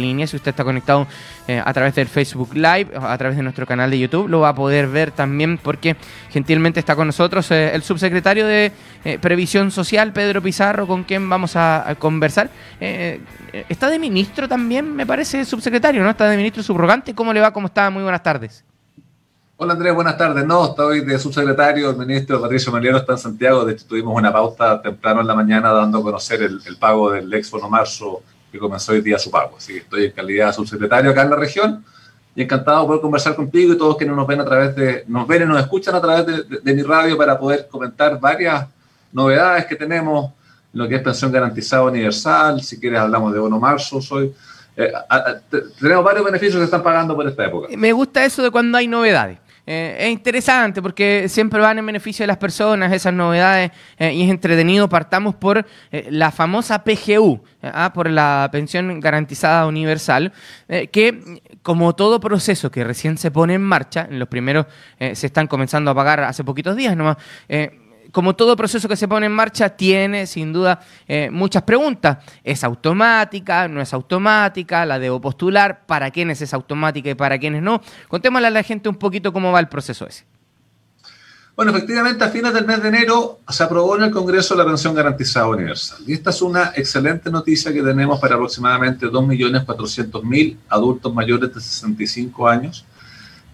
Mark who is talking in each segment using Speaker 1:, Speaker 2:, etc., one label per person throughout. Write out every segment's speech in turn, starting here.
Speaker 1: línea. Si usted está conectado eh, a través del Facebook Live, a través de nuestro canal de YouTube, lo va a poder ver también porque gentilmente está con nosotros eh, el subsecretario de eh, Previsión Social, Pedro Pizarro, con quien vamos a, conversar. está de ministro también, me parece, subsecretario, ¿no? Está de ministro subrogante. ¿Cómo le va? ¿Cómo está? Muy buenas tardes.
Speaker 2: Hola Andrés, buenas tardes. No, estoy de subsecretario, el ministro Patricio Maliero está en Santiago. De tuvimos una pauta temprano en la mañana dando a conocer el, pago del Expo Marzo que comenzó hoy día su pago. Así que estoy en calidad de subsecretario acá en la región y encantado de poder conversar contigo y todos quienes nos ven a través de, nos ven y nos escuchan a través de, mi radio para poder comentar varias novedades que tenemos, lo que es pensión garantizada universal, si quieres hablamos de bono marzo, soy, eh, tenemos varios beneficios que están pagando por esta época.
Speaker 1: Me gusta eso de cuando hay novedades. Eh, es interesante porque siempre van en beneficio de las personas esas novedades eh, y es entretenido. Partamos por eh, la famosa PGU, ah, por la pensión garantizada universal, que como todo proceso que recién se pone en marcha, en los primeros se están comenzando a pagar hace poquitos días nomás como todo proceso que se pone en marcha, tiene sin duda eh, muchas preguntas. ¿Es automática? ¿No es automática? ¿La debo postular? ¿Para quiénes es automática y para quiénes no? Contémosle a la gente un poquito cómo va el proceso ese.
Speaker 2: Bueno, efectivamente, a fines del mes de enero se aprobó en el Congreso la pensión garantizada universal. Y esta es una excelente noticia que tenemos para aproximadamente 2.400.000 adultos mayores de 65 años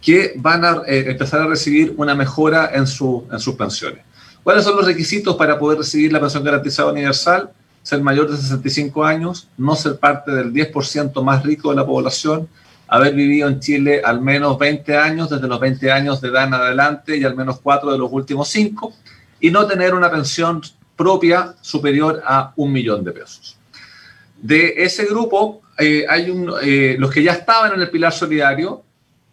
Speaker 2: que van a eh, empezar a recibir una mejora en, su, en sus pensiones. ¿Cuáles son los requisitos para poder recibir la pensión garantizada universal? Ser mayor de 65 años, no ser parte del 10% más rico de la población, haber vivido en Chile al menos 20 años, desde los 20 años de edad en adelante y al menos 4 de los últimos 5, y no tener una pensión propia superior a un millón de pesos. De ese grupo, eh, hay eh, los que ya estaban en el pilar solidario,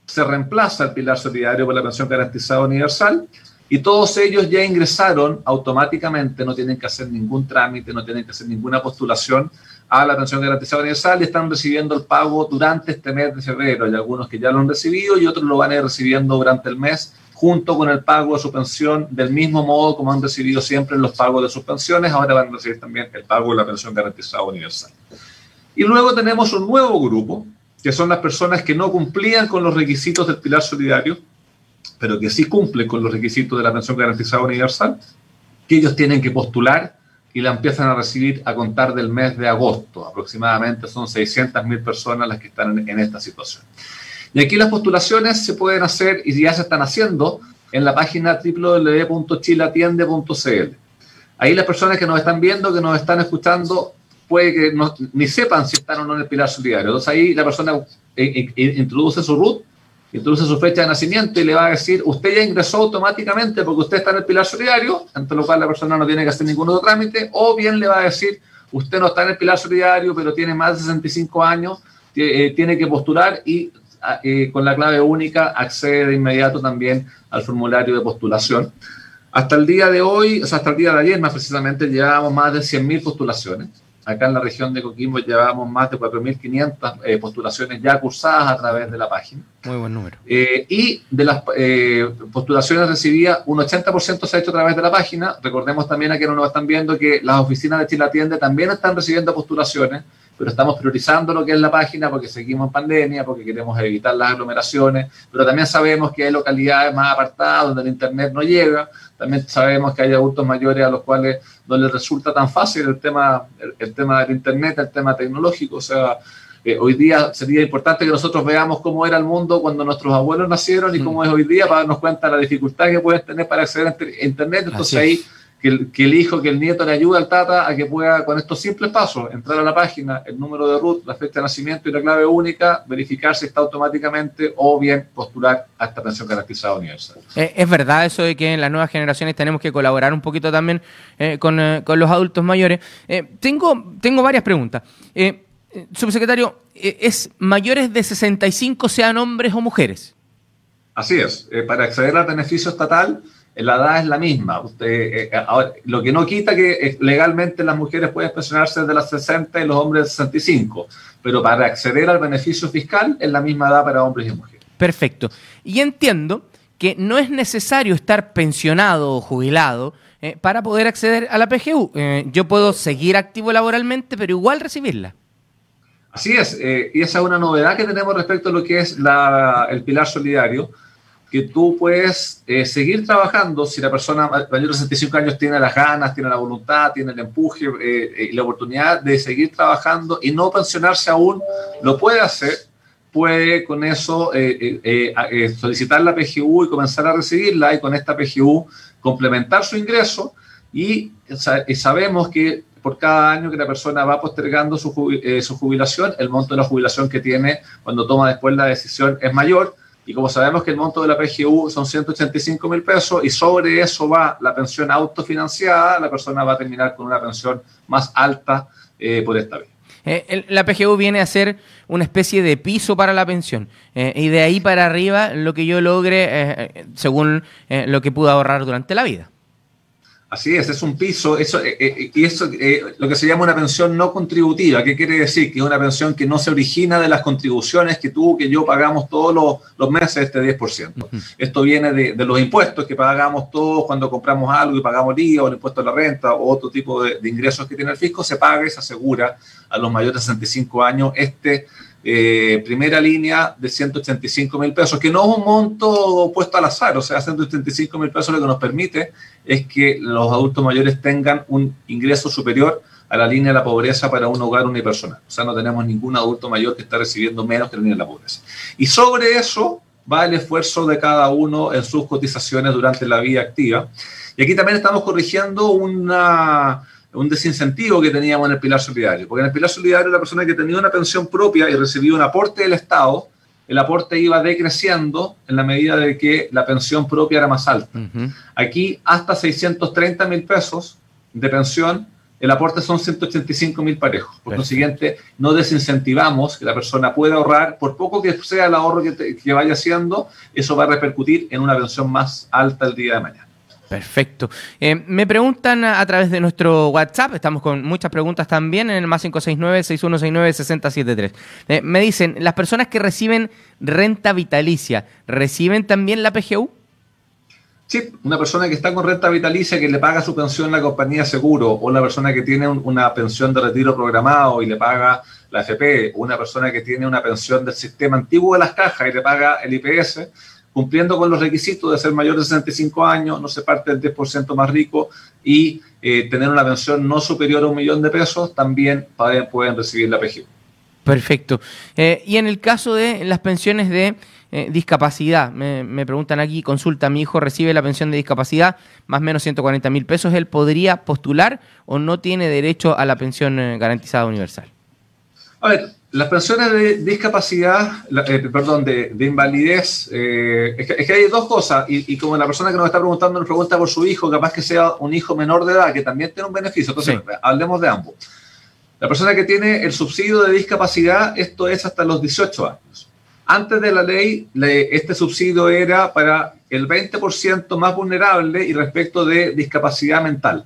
Speaker 2: se reemplaza el pilar solidario por la pensión garantizada universal y todos ellos ya ingresaron automáticamente, no tienen que hacer ningún trámite, no tienen que hacer ninguna postulación a la pensión garantizada universal y están recibiendo el pago durante este mes de febrero. Hay algunos que ya lo han recibido y otros lo van a ir recibiendo durante el mes junto con el pago de su pensión del mismo modo como han recibido siempre los pagos de sus pensiones, ahora van a recibir también el pago de la pensión garantizada universal. Y luego tenemos un nuevo grupo, que son las personas que no cumplían con los requisitos del pilar solidario, pero que sí cumplen con los requisitos de la pensión garantizada universal, que ellos tienen que postular y la empiezan a recibir a contar del mes de agosto. Aproximadamente son 600.000 personas las que están en, esta situación. Y aquí las postulaciones se pueden hacer y ya se están haciendo en la página www.chilatiende.cl. Ahí las personas que nos están viendo, que nos están escuchando, puede que ni sepan si están o no en el pilar solidario. Entonces ahí la persona eh, eh, introduce su RUT introduce su fecha de nacimiento y le va a decir, usted ya ingresó automáticamente porque usted está en el pilar solidario, ante lo cual la persona no tiene que hacer ningún otro trámite, o bien le va a decir, usted no está en el pilar solidario, pero tiene más de 65 años, eh, tiene que postular y ah, eh, con la clave única accede de inmediato también al formulario de postulación. Hasta el día de hoy, o sea, hasta el día de ayer más precisamente, llevábamos más de 100.000 postulaciones. Acá en la región de Coquimbo llevamos más de 4.500 eh, postulaciones ya cursadas a través de la página.
Speaker 1: Muy buen número.
Speaker 2: Eh, y de las eh, postulaciones recibidas, un 80% se ha hecho a través de la página. Recordemos también a quienes nos están viendo que las oficinas de Chile Atiende también están recibiendo postulaciones, pero estamos priorizando lo que es la página porque seguimos en pandemia, porque queremos evitar las aglomeraciones, pero también sabemos que hay localidades más apartadas donde el Internet no llega. También sabemos que hay adultos mayores a los cuales no les resulta tan fácil el tema, el, tema del Internet, el tema tecnológico. O sea, eh, hoy día sería importante que nosotros veamos cómo era el mundo cuando nuestros abuelos nacieron y mm. cómo es hoy día para darnos cuenta de la dificultad que pueden tener para acceder a Internet. Entonces ahí que el, que el, hijo, que el nieto le ayude al tata a que pueda, con estos simples pasos, entrar a la página, el número de root, la fecha de nacimiento y la clave única, verificar si está automáticamente o bien postular a esta pensión garantizada universal.
Speaker 1: Eh, es verdad eso de que en las nuevas generaciones tenemos que colaborar un poquito también eh, con, eh, con, los adultos mayores. tengo, tengo varias preguntas. subsecretario, ¿es mayores de 65 sean hombres o mujeres?
Speaker 2: Así es. para acceder al beneficio estatal la edad es la misma. Usted, eh, eh, lo que no quita que eh, legalmente las mujeres pueden pensionarse desde las 60 y los hombres de 65, pero para acceder al beneficio fiscal es la misma edad para hombres y mujeres.
Speaker 1: Perfecto. Y entiendo que no es necesario estar pensionado o jubilado para poder acceder a la PGU. yo puedo seguir activo laboralmente, pero igual recibirla.
Speaker 2: Así es, y esa es una novedad que tenemos respecto a lo que es la, el pilar solidario, que tú puedes eh, seguir trabajando si la persona mayor de 65 años tiene las ganas, tiene la voluntad, tiene el empuje eh, y la oportunidad de seguir trabajando y no pensionarse aún, lo puede hacer, puede con eso solicitar la PGU y comenzar a recibirla y con esta PGU complementar su ingreso y, y sabemos que por cada año que la persona va postergando eh, su, jubilación, el monto de la jubilación que tiene cuando toma después la decisión es mayor. Y como sabemos que el monto de la PGU son 185 mil pesos y sobre eso va la pensión autofinanciada, la persona va a terminar con una pensión más alta eh, por esta vez.
Speaker 1: Eh, la PGU viene a ser una especie de piso para la pensión. y de ahí para arriba lo que yo logre según lo que pude ahorrar durante la vida.
Speaker 2: Así es, es un piso, eso, eh, eh, y eso eh, lo que se llama una pensión no contributiva. ¿Qué quiere decir? Que es una pensión que no se origina de las contribuciones que tú, que yo pagamos todos los, meses, este 10%. Esto viene de, los impuestos que pagamos todos cuando compramos algo y pagamos el IVA o el impuesto a la renta o otro tipo de, de ingresos que tiene el fisco, se paga y se asegura a los mayores de 65 años este eh, primera línea de 185 mil pesos, que no es un monto puesto al azar, o sea, 185 mil pesos lo que nos permite es que los adultos mayores tengan un ingreso superior a la línea de la pobreza para un hogar unipersonal. O sea, no tenemos ningún adulto mayor que está recibiendo menos que la línea de la pobreza. Y sobre eso va el esfuerzo de cada uno en sus cotizaciones durante la vida activa. Y aquí también estamos corrigiendo una, un desincentivo que teníamos en el pilar solidario. Porque en el pilar solidario la persona que tenía una pensión propia y recibía un aporte del Estado, el aporte iba decreciendo en la medida de que la pensión propia era más alta. Aquí hasta 630 mil pesos de pensión, el aporte son 185 mil parejos. Por lo siguiente, no desincentivamos que la persona pueda ahorrar, por poco que sea el ahorro que, que vaya haciendo, eso va a repercutir en una pensión más alta el día de mañana.
Speaker 1: Perfecto. Eh, me preguntan a, través de nuestro WhatsApp, estamos con muchas preguntas también en el más 569-6169-6073. Eh, me dicen, ¿las personas que reciben renta vitalicia reciben también la PGU?
Speaker 2: Sí, una persona que está con renta vitalicia que le paga su pensión la compañía seguro, o la persona que tiene una pensión de retiro programado y le paga la FP, una persona que tiene una pensión del sistema antiguo de las cajas y le paga el IPS, cumpliendo con los requisitos de ser mayor de 65 años, no se parte del 10% más rico y eh, tener una pensión no superior a un millón de pesos, también pueden, recibir la PGU.
Speaker 1: Perfecto. Eh, y en el caso de las pensiones de eh, discapacidad, me, preguntan aquí, consulta, mi hijo recibe la pensión de discapacidad, más o menos 140 mil pesos, ¿él podría postular o no tiene derecho a la pensión garantizada universal?
Speaker 2: A ver, las pensiones de discapacidad, eh, perdón, de, invalidez, eh, es, que, hay dos cosas, y, como la persona que nos está preguntando nos pregunta por su hijo, capaz que sea un hijo menor de edad, que también tiene un beneficio, entonces hablemos de ambos. La persona que tiene el subsidio de discapacidad, esto es hasta los 18 años. Antes de la ley, este subsidio era para el 20% más vulnerable y respecto de discapacidad mental.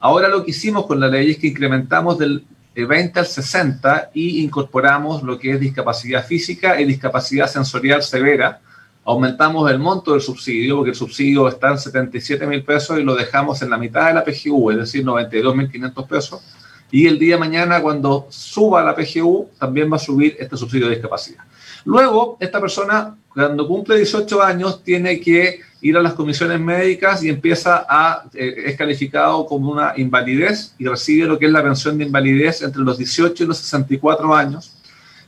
Speaker 2: Ahora lo que hicimos con la ley es que incrementamos del 20 al 60 y incorporamos lo que es discapacidad física y discapacidad sensorial severa. Aumentamos el monto del subsidio, porque el subsidio está en 77 mil pesos y lo dejamos en la mitad de la PGU, es decir, 92 mil 500 pesos. Y el día de mañana, cuando suba la PGU, también va a subir este subsidio de discapacidad. Luego, esta persona, cuando cumple 18 años, tiene que ir a las comisiones médicas y empieza a, eh, es calificado como una invalidez y recibe lo que es la pensión de invalidez entre los 18 y los 64 años.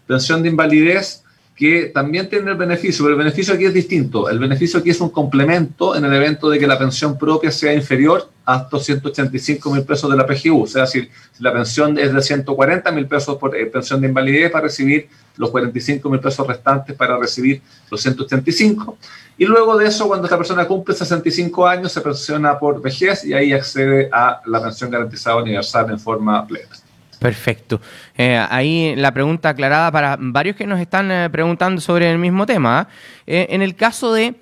Speaker 2: Pensión de invalidez que también tiene el beneficio, pero el beneficio aquí es distinto. El beneficio aquí es un complemento en el evento de que la pensión propia sea inferior a estos 185 mil pesos de la PGU. O sea, si, la pensión es de 140 mil pesos por eh, pensión de invalidez, para recibir los 45 mil pesos restantes para recibir los 185. Y luego de eso, cuando esta persona cumple 65 años, se pensiona por vejez y ahí accede a la pensión garantizada universal en forma plena.
Speaker 1: Perfecto. Eh, ahí la pregunta aclarada para varios que nos están eh, preguntando sobre el mismo tema. ¿ah? Eh, en el caso de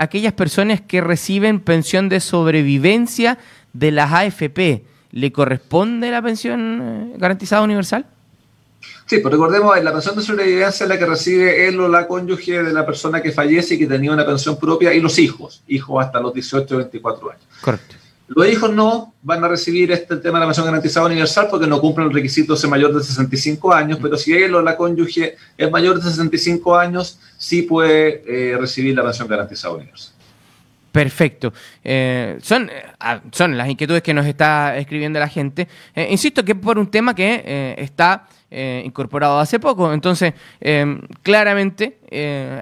Speaker 1: aquellas personas que reciben pensión de sobrevivencia de las AFP, ¿le corresponde la pensión garantizada universal?
Speaker 2: Sí, pues recordemos, la pensión de sobrevivencia es la que recibe él o la cónyuge de la persona que fallece y que tenía una pensión propia y los hijos, hijos hasta los 18 o 24 años.
Speaker 1: Correcto.
Speaker 2: Los hijos no van a recibir este tema de la pensión garantizada universal porque no cumplen el requisito de ser mayor de 65 años, pero si él o la cónyuge es mayor de 65 años, sí puede eh, recibir la pensión garantizada universal.
Speaker 1: Perfecto. Eh, son, eh, ah, son las inquietudes que nos está escribiendo la gente. insisto que por un tema que está incorporado hace poco. Entonces, claramente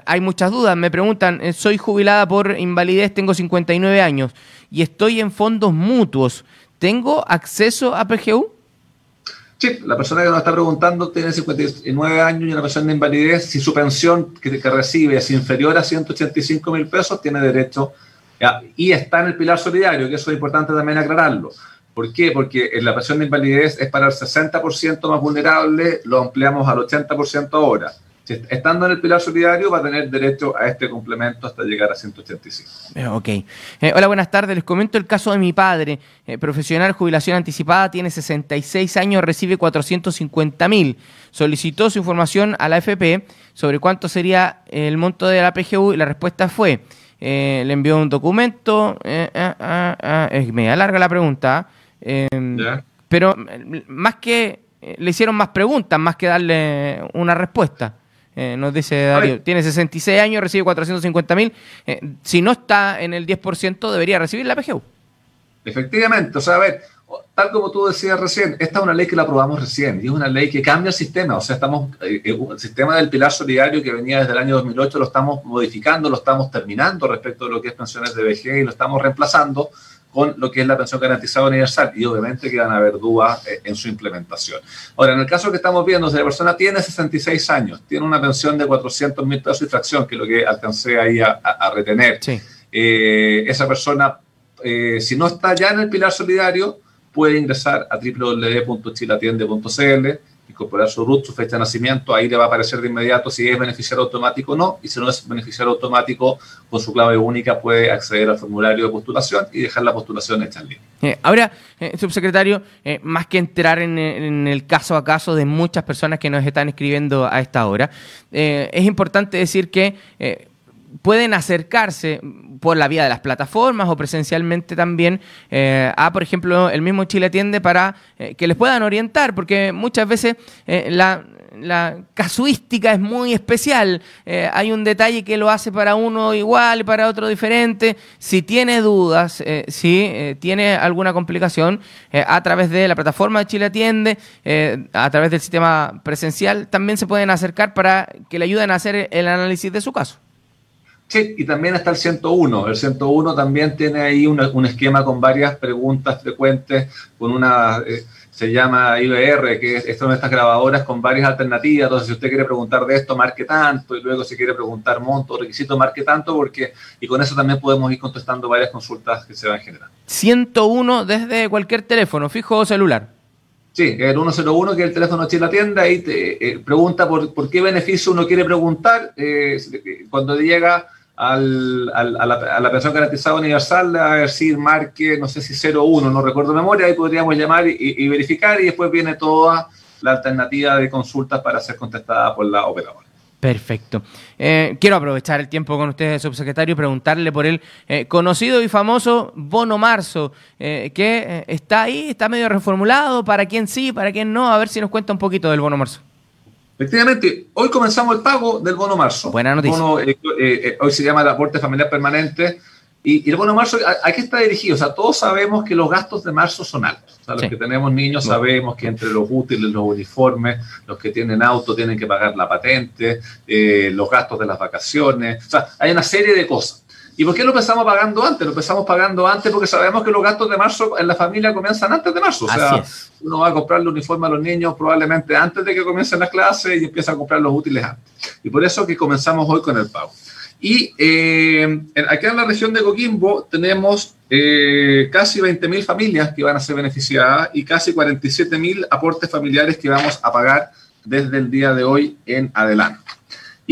Speaker 1: hay muchas dudas. Me preguntan, soy jubilada por invalidez, tengo 59 años y estoy en fondos mutuos, ¿tengo acceso a PGU?
Speaker 2: Sí, la persona que nos está preguntando tiene 59 años y una persona de invalidez, si su pensión que, recibe es inferior a 185 mil pesos, tiene derecho y está en el pilar solidario, que eso es importante también aclararlo. ¿Por qué? Porque en la pensión de invalidez es para el 60% más vulnerable, lo ampliamos al 80% ahora estando en el pilar solidario va a tener derecho a este complemento hasta llegar a 185.
Speaker 1: Eh, ok. Eh, hola, buenas tardes. Les comento el caso de mi padre, eh, profesional, jubilación anticipada, tiene 66 años, recibe 450 mil. Solicitó su información a la FP sobre cuánto sería el monto de la PGU y la respuesta fue, le envió un documento, es media larga la pregunta, pero más que le hicieron más preguntas, más que darle una respuesta. Eh, nos dice Darío, tiene 66 años, recibe 450 mil. Eh, si no está en el 10%, debería recibir la PGU.
Speaker 2: Efectivamente, o sea, a ver, tal como tú decías recién, esta es una ley que la aprobamos recién y es una ley que cambia el sistema. O sea, estamos, eh, el sistema del pilar solidario que venía desde el año 2008 lo estamos modificando, lo estamos terminando respecto de lo que es pensiones de vejez y lo estamos reemplazando con lo que es la pensión garantizada universal y obviamente que van a haber dudas eh, en su implementación. Ahora, en el caso que estamos viendo, si la persona tiene 66 años, tiene una pensión de 400 mil pesos y fracción, que es lo que alcancé ahí a, retener, eh, esa persona, eh, si no está ya en el pilar solidario, puede ingresar a www.chilatiende.cl incorporar su RUT, su fecha de nacimiento, ahí le va a aparecer de inmediato si es beneficiario automático o no, y si no es beneficiario automático, con su clave única puede acceder al formulario de postulación y dejar la postulación hecha en línea.
Speaker 1: Eh, ahora, eh, subsecretario, eh, más que entrar en, en, el caso a caso de muchas personas que nos están escribiendo a esta hora, es importante decir que pueden acercarse por la vía de las plataformas o presencialmente también eh, a, por ejemplo, el mismo Chile Atiende para eh, que les puedan orientar, porque muchas veces eh, la, casuística es muy especial. hay un detalle que lo hace para uno igual y para otro diferente. Si tiene dudas, si tiene alguna complicación, a través de la plataforma de Chile Atiende, a través del sistema presencial, también se pueden acercar para que le ayuden a hacer el análisis de su caso.
Speaker 2: Sí, y también está el 101. El 101 también tiene ahí un esquema con varias preguntas frecuentes, con una, eh, se llama IBR, que es, son estas grabadoras con varias alternativas. Entonces, si usted quiere preguntar de esto, marque tanto, y luego si quiere preguntar monto, requisito, marque tanto, porque, y con eso también podemos ir contestando varias consultas que se van generando.
Speaker 1: 101 desde cualquier teléfono, fijo o celular.
Speaker 2: Sí, el 101, que es el teléfono de la tienda, ahí te eh, pregunta por, por, qué beneficio uno quiere preguntar. Eh, cuando llega al, al, a, la, a, la, pensión garantizada universal, a decir marque, no sé si 01, no recuerdo memoria, ahí podríamos llamar y, verificar y después viene toda la alternativa de consultas para ser contestada por la operadora.
Speaker 1: Perfecto. Eh, quiero aprovechar el tiempo con ustedes, subsecretario, y preguntarle por el eh, conocido y famoso bono marzo, eh, que está ahí, está medio reformulado, para quién sí, para quién no, a ver si nos cuenta un poquito del bono marzo.
Speaker 2: Efectivamente, hoy comenzamos el pago del bono marzo.
Speaker 1: Buena noticia.
Speaker 2: Eh, eh, eh, hoy se llama el aporte familiar permanente. Y, el bono marzo, ¿a, qué está dirigido? O sea, todos sabemos que los gastos de marzo son altos. O sea, los que tenemos niños sabemos que entre los útiles, los uniformes, los que tienen auto tienen que pagar la patente, los gastos de las vacaciones. O sea, hay una serie de cosas. ¿Y por qué lo empezamos pagando antes? Lo empezamos pagando antes porque sabemos que los gastos de marzo en la familia comienzan antes de marzo. O sea, uno va a comprar el uniforme a los niños probablemente antes de que comiencen las clases y empieza a comprar los útiles antes. Y por eso que comenzamos hoy con el pago. Y eh, aquí en la región de Coquimbo tenemos eh, casi 20.000 familias que van a ser beneficiadas y casi 47.000 aportes familiares que vamos a pagar desde el día de hoy en adelante.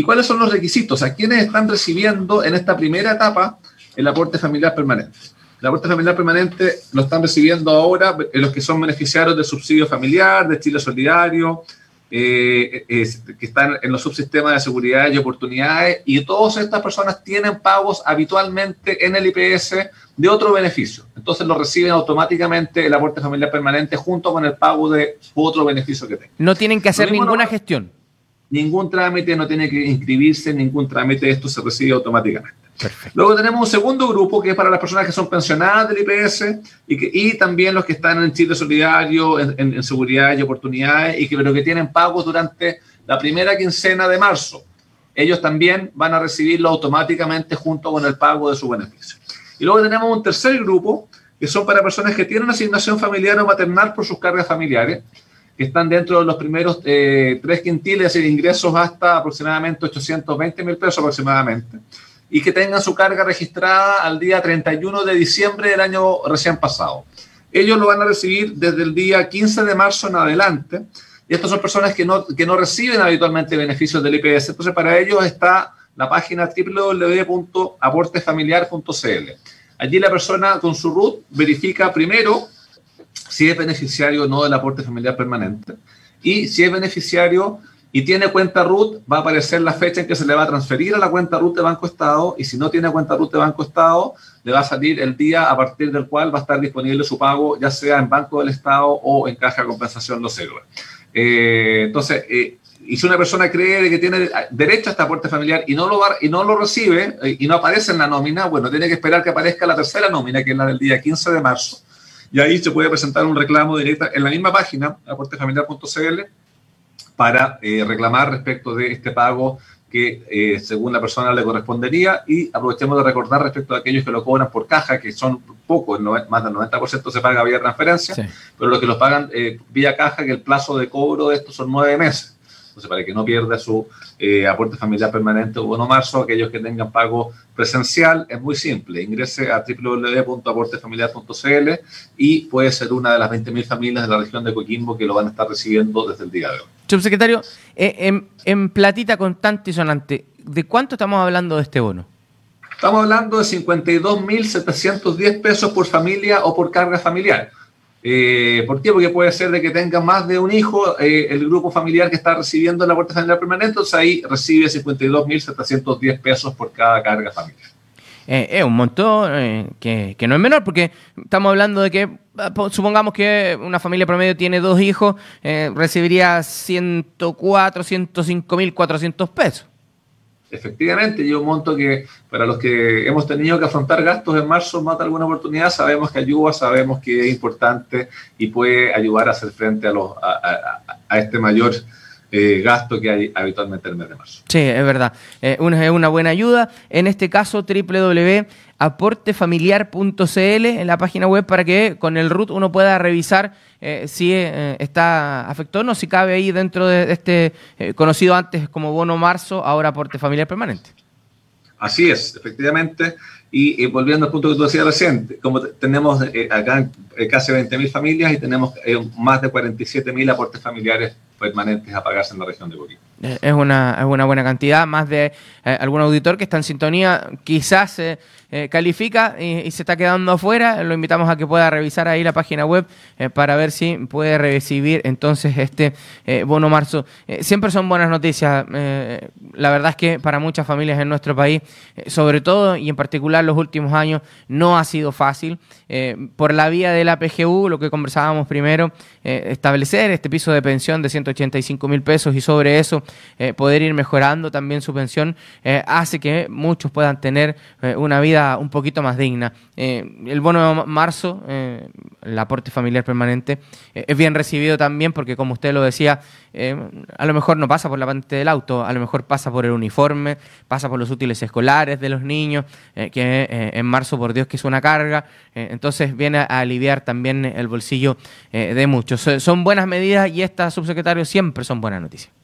Speaker 2: ¿Y cuáles son los requisitos? ¿A quiénes están recibiendo en esta primera etapa el aporte familiar permanente? El aporte familiar permanente lo están recibiendo ahora los que son beneficiarios del subsidio familiar, de Chile Solidario, eh, que están en los subsistemas de seguridad y oportunidades, y todas estas personas tienen pagos habitualmente en el IPS de otro beneficio. Entonces lo reciben automáticamente el aporte familiar permanente junto con el pago de otro beneficio que tengan.
Speaker 1: No tienen que hacer ninguna gestión.
Speaker 2: Ningún trámite, no tiene que inscribirse, ningún trámite, esto se recibe automáticamente. Luego tenemos un segundo grupo que es para las personas que son pensionadas del IPS y, que, y también los que están en Chile Solidario, en, seguridad y oportunidades, y que, pero que tienen pagos durante la primera quincena de marzo. Ellos también van a recibirlo automáticamente junto con el pago de su beneficio. Y luego tenemos un tercer grupo que son para personas que tienen asignación familiar o maternal por sus cargas familiares, que están dentro de los primeros eh, tres quintiles de ingresos hasta aproximadamente 820 mil pesos aproximadamente y que tengan su carga registrada al día 31 de diciembre del año recién pasado. Ellos lo van a recibir desde el día 15 de marzo en adelante. Y estas son personas que no, que no reciben habitualmente beneficios del IPS. Entonces, para ellos está la página www.aportefamiliar.cl. Allí la persona con su RUT verifica primero si es beneficiario o no del aporte familiar permanente. Y si es beneficiario, y tiene cuenta RUT, va a aparecer la fecha en que se le va a transferir a la cuenta RUT de Banco Estado y si no tiene cuenta RUT de Banco Estado, le va a salir el día a partir del cual va a estar disponible su pago, ya sea en Banco del Estado o en Caja de Compensación Los Héroes. Eh, entonces, eh, y si una persona cree que tiene derecho a este aporte familiar y no lo, va, y no lo recibe eh, y no aparece en la nómina, bueno, tiene que esperar que aparezca la tercera nómina, que es la del día 15 de marzo. Y ahí se puede presentar un reclamo directo en la misma página, aportefamiliar.cl, para eh, reclamar respecto de este pago que eh, según la persona le correspondería y aprovechemos de recordar respecto a aquellos que lo cobran por caja, que son pocos, más del 90% se paga vía transferencia, pero los que lo pagan eh, vía caja, que el plazo de cobro de estos son nueve meses. Entonces, para que no pierda su eh, aporte familiar permanente o bono marzo, aquellos que tengan pago presencial, es muy simple. Ingrese a www.aportefamiliar.cl y puede ser una de las 20.000 familias de la región de Coquimbo que lo van a estar recibiendo desde el día de hoy.
Speaker 1: Subsecretario, eh, en, en platita constante y sonante, ¿de cuánto estamos hablando de este bono?
Speaker 2: Estamos hablando de 52.710 pesos por familia o por carga familiar. Eh, ¿Por qué? Porque puede ser de que tenga más de un hijo eh, el grupo familiar que está recibiendo la puerta familiar permanente, entonces ahí recibe 52.710 pesos por cada carga familiar.
Speaker 1: Eh, es un montón que, no es menor, porque estamos hablando de que, ah, supongamos que una familia promedio tiene dos hijos, recibiría 104, 105.400 pesos.
Speaker 2: Efectivamente, y un monto que para los que hemos tenido que afrontar gastos en marzo mata alguna oportunidad, sabemos que ayuda, sabemos que es importante y puede ayudar a hacer frente a, los, a, este mayor eh, gasto que hay habitualmente en el mes de marzo.
Speaker 1: Sí, es verdad. Eh, una, es una buena ayuda. En este caso, www aportefamiliar.cl en la página web para que con el root uno pueda revisar eh, si eh, está afectado o no, si cabe ahí dentro de este eh, conocido antes como bono marzo, ahora aporte familiar permanente.
Speaker 2: Así es, efectivamente. Y, volviendo al punto que tú decías recién, como tenemos acá casi 20.000 familias y tenemos más de 47.000 aportes familiares permanentes a en la región de Coquimbo.
Speaker 1: Es una, es una buena cantidad, más de algún auditor que está en sintonía, quizás eh, califica y, se está quedando afuera, lo invitamos a que pueda revisar ahí la página web eh, para ver si puede recibir entonces este eh, bono marzo. siempre son buenas noticias. la verdad es que para muchas familias en nuestro país, sobre todo y en particular los últimos años, no ha sido fácil. por la vía de la PGU, lo que conversábamos primero, establecer este piso de pensión de 185 mil pesos y sobre eso poder ir mejorando también su pensión, hace que muchos puedan tener una vida un poquito más digna. Eh, el bono de marzo, eh, el aporte familiar permanente, eh, es bien recibido también porque, como usted lo decía, a lo mejor no pasa por la parte del auto, a lo mejor pasa por el uniforme, pasa por los útiles escolares de los niños, que en marzo, por Dios, que es una carga. entonces viene a aliviar también el bolsillo de muchos. Son buenas medidas y estas, subsecretario, siempre son buenas noticias.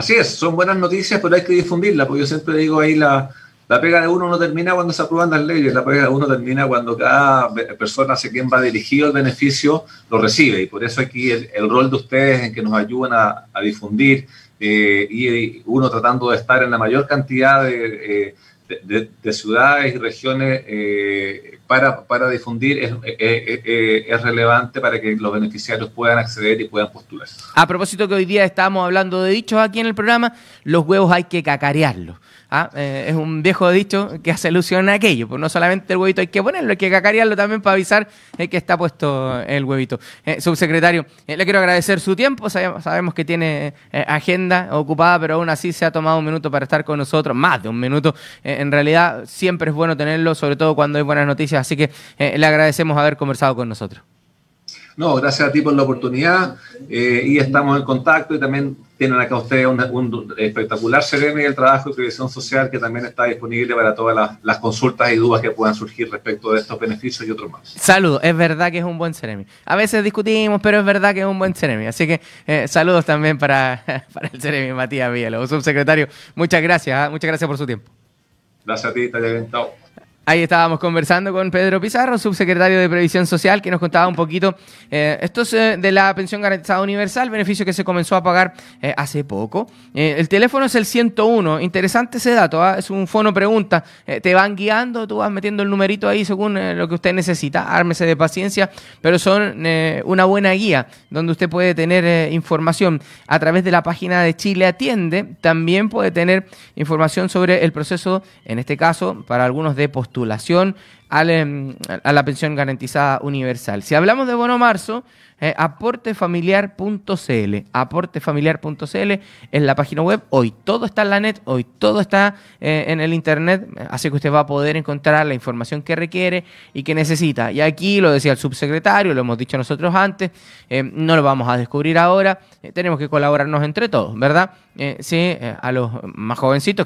Speaker 2: Así es, son buenas noticias, pero hay que difundirlas, porque yo siempre digo ahí la, la pega de uno no termina cuando se aprueban las leyes, la pega de uno termina cuando cada persona hacia quien va dirigido el beneficio lo recibe. Y por eso aquí el, rol de ustedes en que nos ayudan a, difundir eh, y uno tratando de estar en la mayor cantidad de, eh, ciudades y regiones eh, para, para difundir es, es, relevante para que los beneficiarios puedan acceder y puedan postular.
Speaker 1: A propósito que hoy día estamos hablando de dichos aquí en el programa, los huevos hay que cacarearlos. ¿Ah? Eh, es un viejo dicho que hace alusión a aquello. Pues no solamente el huevito hay que ponerlo, hay que cacarearlo también para avisar eh, que está puesto el huevito. Eh, subsecretario, le quiero agradecer su tiempo. Sabemos, que tiene agenda ocupada, pero aún así se ha tomado un minuto para estar con nosotros, más de un minuto. en realidad, siempre es bueno tenerlo, sobre todo cuando hay buenas noticias. Así que le agradecemos haber conversado con nosotros.
Speaker 2: No, gracias a ti por la oportunidad y estamos en contacto y también tienen acá ustedes un, espectacular CRM y el trabajo de previsión social que también está disponible para todas las, consultas y dudas que puedan surgir respecto de estos beneficios y otros más.
Speaker 1: Saludos, es verdad que es un buen CRM. A veces discutimos, pero es verdad que es un buen CRM. Así que eh, saludos también para, para el CRM Matías Villalobos, subsecretario. Muchas gracias, ¿ah? muchas gracias por su tiempo.
Speaker 2: Gracias a ti, bien. Chao.
Speaker 1: Ahí estábamos conversando con Pedro Pizarro, subsecretario de Previsión Social, que nos contaba un poquito eh, esto es, eh, de la pensión garantizada universal, beneficio que se comenzó a pagar eh, hace poco. el teléfono es el 101, interesante ese dato, ¿ah? es un fono pregunta, te van guiando, tú vas metiendo el numerito ahí según lo que usted necesita, ármese de paciencia, pero son una buena guía donde usted puede tener información. A través de la página de Chile Atiende, también puede tener información sobre el proceso, en este caso, para algunos de postura Em, a la pensión garantizada universal. Si hablamos de bono marzo, eh, aportefamiliar.cl. Aportefamiliar.cl es la página web. Hoy todo está en la net, hoy todo está eh, en el internet, así que usted va a poder encontrar la información que requiere y que necesita. Y aquí lo decía el subsecretario, lo hemos dicho nosotros antes, eh, no lo vamos a descubrir ahora, tenemos que colaborarnos entre todos, ¿verdad? sí, a los más jovencitos